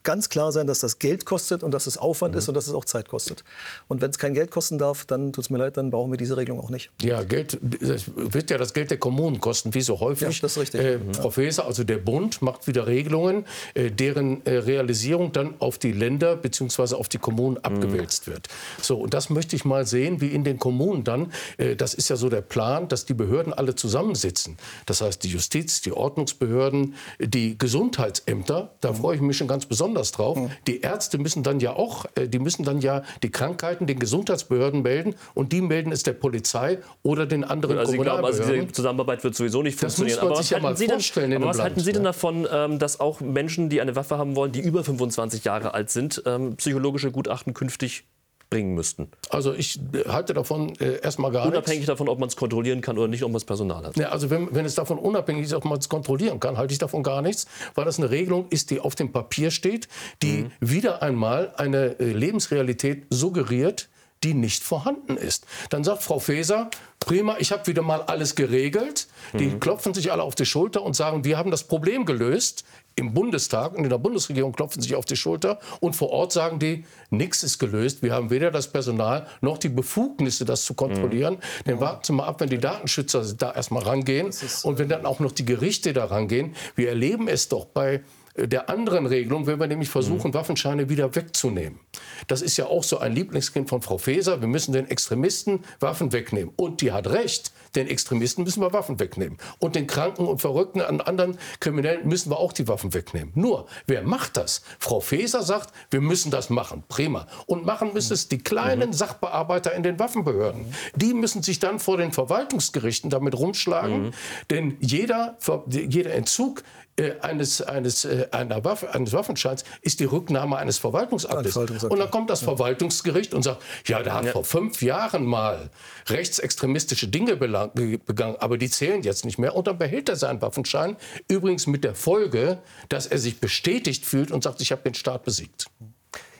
ganz klar sein, dass das Geld kostet und dass es Aufwand mhm. ist und dass es auch Zeit kostet. Und wenn es kein Geld kosten darf, dann tut es mir leid, dann brauchen wir diese Regelung auch nicht. Ja, Geld das wird ja das Geld der Kommunen kosten, wie so häufig. Ja, das ist richtig. Äh, mhm. Frau Faeser, also der Bund macht wieder Regelungen, äh, deren äh, Realisierung dann auf die Länder bzw. auf die Kommunen mhm. abgewälzt wird. So, und das möchte ich mal sehen, wie in den Kommunen dann, äh, das ist ja so der Plan, dass die Behörden alle zusammensitzen. Das heißt, die Justiz, die Ordnungsbehörden, die Gesundheitsämter, da mhm. freue ich mich schon ganz besonders besonders drauf. Mhm. Die Ärzte müssen dann ja auch, äh, die müssen dann ja die Krankheiten den Gesundheitsbehörden melden und die melden es der Polizei oder den anderen also Kommunalbehörden. Also diese Zusammenarbeit wird sowieso nicht funktionieren. Das muss man sich ja mal vorstellen denn, aber was halten Sie denn davon, ähm, dass auch Menschen, die eine Waffe haben wollen, die über 25 Jahre alt sind, ähm, psychologische Gutachten künftig bringen müssten. Also ich halte davon äh, erstmal gar Unabhängig nichts. davon, ob man es kontrollieren kann oder nicht, ob man das Personal hat. Ja, also wenn, wenn es davon unabhängig ist, ob man es kontrollieren kann, halte ich davon gar nichts, weil das eine Regelung ist, die auf dem Papier steht, die mhm. wieder einmal eine äh, Lebensrealität suggeriert, die nicht vorhanden ist. Dann sagt Frau Faeser, prima, ich habe wieder mal alles geregelt. Die mhm. klopfen sich alle auf die Schulter und sagen, wir haben das Problem gelöst. Im Bundestag und in der Bundesregierung klopfen sich auf die Schulter und vor Ort sagen die, nichts ist gelöst. Wir haben weder das Personal noch die Befugnisse, das zu kontrollieren. Mhm. Dann warten Sie mal ab, wenn die Datenschützer da erstmal rangehen und wenn dann auch noch die Gerichte da rangehen. Wir erleben es doch bei der anderen Regelung, wenn wir nämlich versuchen, mhm. Waffenscheine wieder wegzunehmen. Das ist ja auch so ein Lieblingskind von Frau Faeser. Wir müssen den Extremisten Waffen wegnehmen. Und die hat recht. Den Extremisten müssen wir Waffen wegnehmen. Und den Kranken und Verrückten an anderen Kriminellen müssen wir auch die Waffen wegnehmen. Nur, wer macht das? Frau Faeser sagt, wir müssen das machen. Prima. Und machen müssen es die kleinen mhm. Sachbearbeiter in den Waffenbehörden. Die müssen sich dann vor den Verwaltungsgerichten damit rumschlagen. Mhm. Denn jeder, jeder Entzug äh, eines, eines, äh, einer Waffe, eines Waffenscheins ist die Rücknahme eines Verwaltungsaktes. Und dann kommt das Verwaltungsgericht und sagt, ja, der hat ja. vor fünf Jahren mal rechtsextremistische Dinge begangen, aber die zählen jetzt nicht mehr. Und dann behält er seinen Waffenschein, übrigens mit der Folge, dass er sich bestätigt fühlt und sagt, ich habe den Staat besiegt.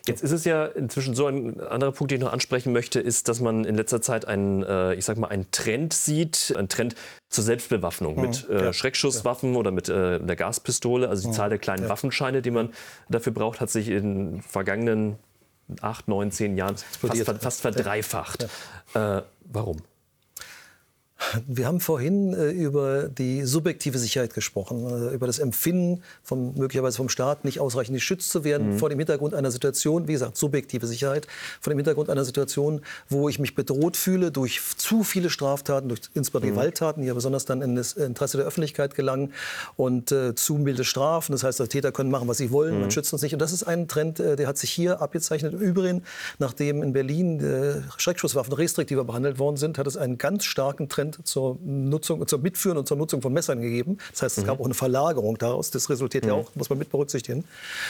Jetzt ist es ja inzwischen so, ein anderer Punkt, den ich noch ansprechen möchte, ist, dass man in letzter Zeit einen, äh, ich sag mal, einen Trend sieht, einen Trend zur Selbstbewaffnung mhm. mit äh, ja. Schreckschusswaffen ja. oder mit äh, der Gaspistole. Also die mhm. Zahl der kleinen ja. Waffenscheine, die man dafür braucht, hat sich in den vergangenen acht, neun, zehn Jahren fast, fast, verdreifacht. Äh, warum? Wir haben vorhin äh, über die subjektive Sicherheit gesprochen, äh, über das Empfinden, vom, möglicherweise vom Staat nicht ausreichend geschützt zu werden, mhm. vor dem Hintergrund einer Situation, wie gesagt, subjektive Sicherheit, vor dem Hintergrund einer Situation, wo ich mich bedroht fühle durch zu viele Straftaten, durch insbesondere mhm. Gewalttaten, die ja besonders dann in das Interesse der Öffentlichkeit gelangen und äh, zu milde Strafen. Das heißt, die Täter können machen, was sie wollen, mhm. man schützt uns nicht. Und das ist ein Trend, äh, der hat sich hier abgezeichnet. Im Übrigen, nachdem in Berlin äh, Schreckschusswaffen restriktiver behandelt worden sind, hat es einen ganz starken Trend zur Nutzung, zur Mitführen und zur Nutzung von Messern gegeben. Das heißt, es gab mhm. auch eine Verlagerung daraus. Das resultiert mhm. ja auch, muss man mit berücksichtigen.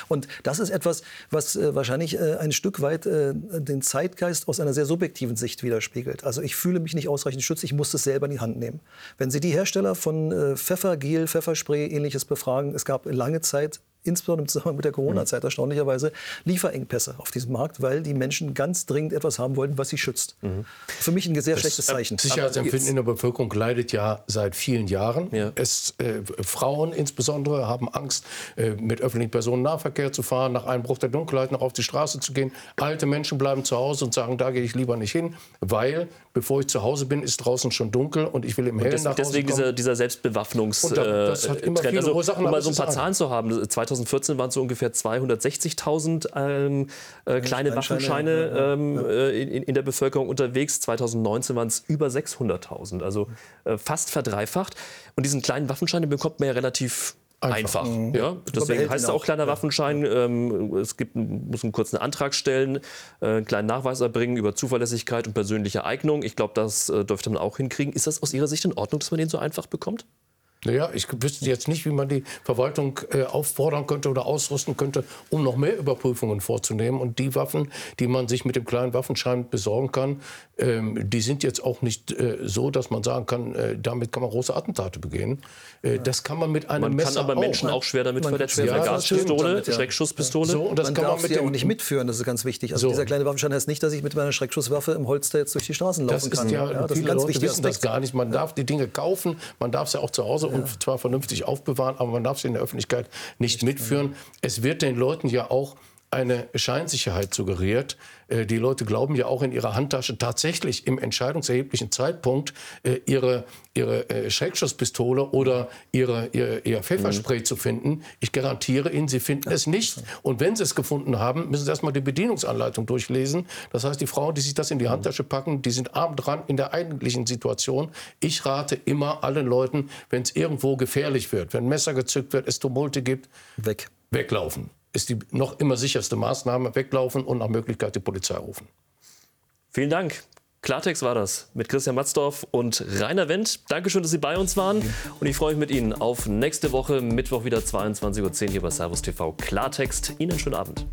Und das ist etwas, was äh, wahrscheinlich äh, ein Stück weit äh, den Zeitgeist aus einer sehr subjektiven Sicht widerspiegelt. Also ich fühle mich nicht ausreichend geschützt, ich muss es selber in die Hand nehmen. Wenn Sie die Hersteller von Pfeffergel, Pfefferspray, ähnliches befragen, es gab lange Zeit insbesondere im Zusammenhang mit der Corona-Zeit mhm. erstaunlicherweise Lieferengpässe auf diesem Markt, weil die Menschen ganz dringend etwas haben wollten, was sie schützt. Mhm. Für mich ein sehr das schlechtes Zeichen. Sicherheitsempfinden in der Bevölkerung leidet ja seit vielen Jahren. Ja. Es, äh, Frauen insbesondere haben Angst, äh, mit öffentlichen Personennahverkehr zu fahren, nach Einbruch der Dunkelheit noch auf die Straße zu gehen. Alte Menschen bleiben zu Hause und sagen, da gehe ich lieber nicht hin, weil bevor ich zu Hause bin, ist draußen schon dunkel und ich will im Hellen das, nach Hause Deswegen kommen. dieser, dieser Selbstbewaffnungstrend. Äh, also, um mal so ein paar Zahlen zu haben. 2014 waren es so ungefähr 260.000 ähm, äh, kleine Waffenscheine ähm, äh, in, in, der Bevölkerung unterwegs. 2019 waren es über 600.000, also äh, fast verdreifacht. Und diesen kleinen Waffenschein bekommt man ja relativ einfach. einfach. Mhm. Ja? Deswegen heißt es auch kleiner Waffenschein. Ähm, es gibt, muss einen kurzen Antrag stellen, äh, einen kleinen Nachweis erbringen über Zuverlässigkeit und persönliche Eignung. Ich glaube, das äh, dürfte man auch hinkriegen. Ist das aus Ihrer Sicht in Ordnung, dass man den so einfach bekommt? Naja, ich wüsste jetzt nicht, wie man die Verwaltung äh, auffordern könnte oder ausrüsten könnte, um noch mehr Überprüfungen vorzunehmen. Und die Waffen, die man sich mit dem kleinen Waffenschein besorgen kann, ähm, die sind jetzt auch nicht äh, so, dass man sagen kann, äh, damit kann man große Attentate begehen. Äh, das kann man mit einem man Messer kann aber Menschen auch, schwer damit verletzen. Ja, Gaspistole, damit, ja. Schreckschusspistole. So, und das man kann darf man mit sie auch nicht mitführen, das ist ganz wichtig. Also so. dieser kleine Waffenschein heißt nicht, dass ich mit meiner Schreckschusswaffe im Holster jetzt durch die Straßen laufen das kann. Ja, ja, das viele ist Leute wissen das gar nicht. Man darf die Dinge kaufen, man darf sie auch zu Hause und zwar vernünftig aufbewahren, aber man darf sie in der Öffentlichkeit nicht mitführen. Es wird den Leuten ja auch eine Scheinsicherheit suggeriert. Äh, die Leute glauben ja auch in ihrer Handtasche tatsächlich im entscheidungserheblichen Zeitpunkt äh, ihre, ihre äh, Schreckschusspistole oder ihre, ihre, ihr Pfefferspray mhm. zu finden. Ich garantiere Ihnen, Sie finden es nicht. Und wenn Sie es gefunden haben, müssen Sie erstmal die Bedienungsanleitung durchlesen. Das heißt, die Frauen, die sich das in die mhm. Handtasche packen, die sind arm dran in der eigentlichen Situation. Ich rate immer allen Leuten, wenn es irgendwo gefährlich wird, wenn Messer gezückt wird, es Tumulte gibt, weg. weglaufen. Ist die noch immer sicherste Maßnahme. Weglaufen und nach Möglichkeit die Polizei rufen. Vielen Dank. Klartext war das mit Christian Matzdorf und Rainer Wendt. Dankeschön, dass Sie bei uns waren. Und ich freue mich mit Ihnen auf nächste Woche, Mittwoch wieder 22.10 Uhr hier bei Servus TV. Klartext. Ihnen einen schönen Abend.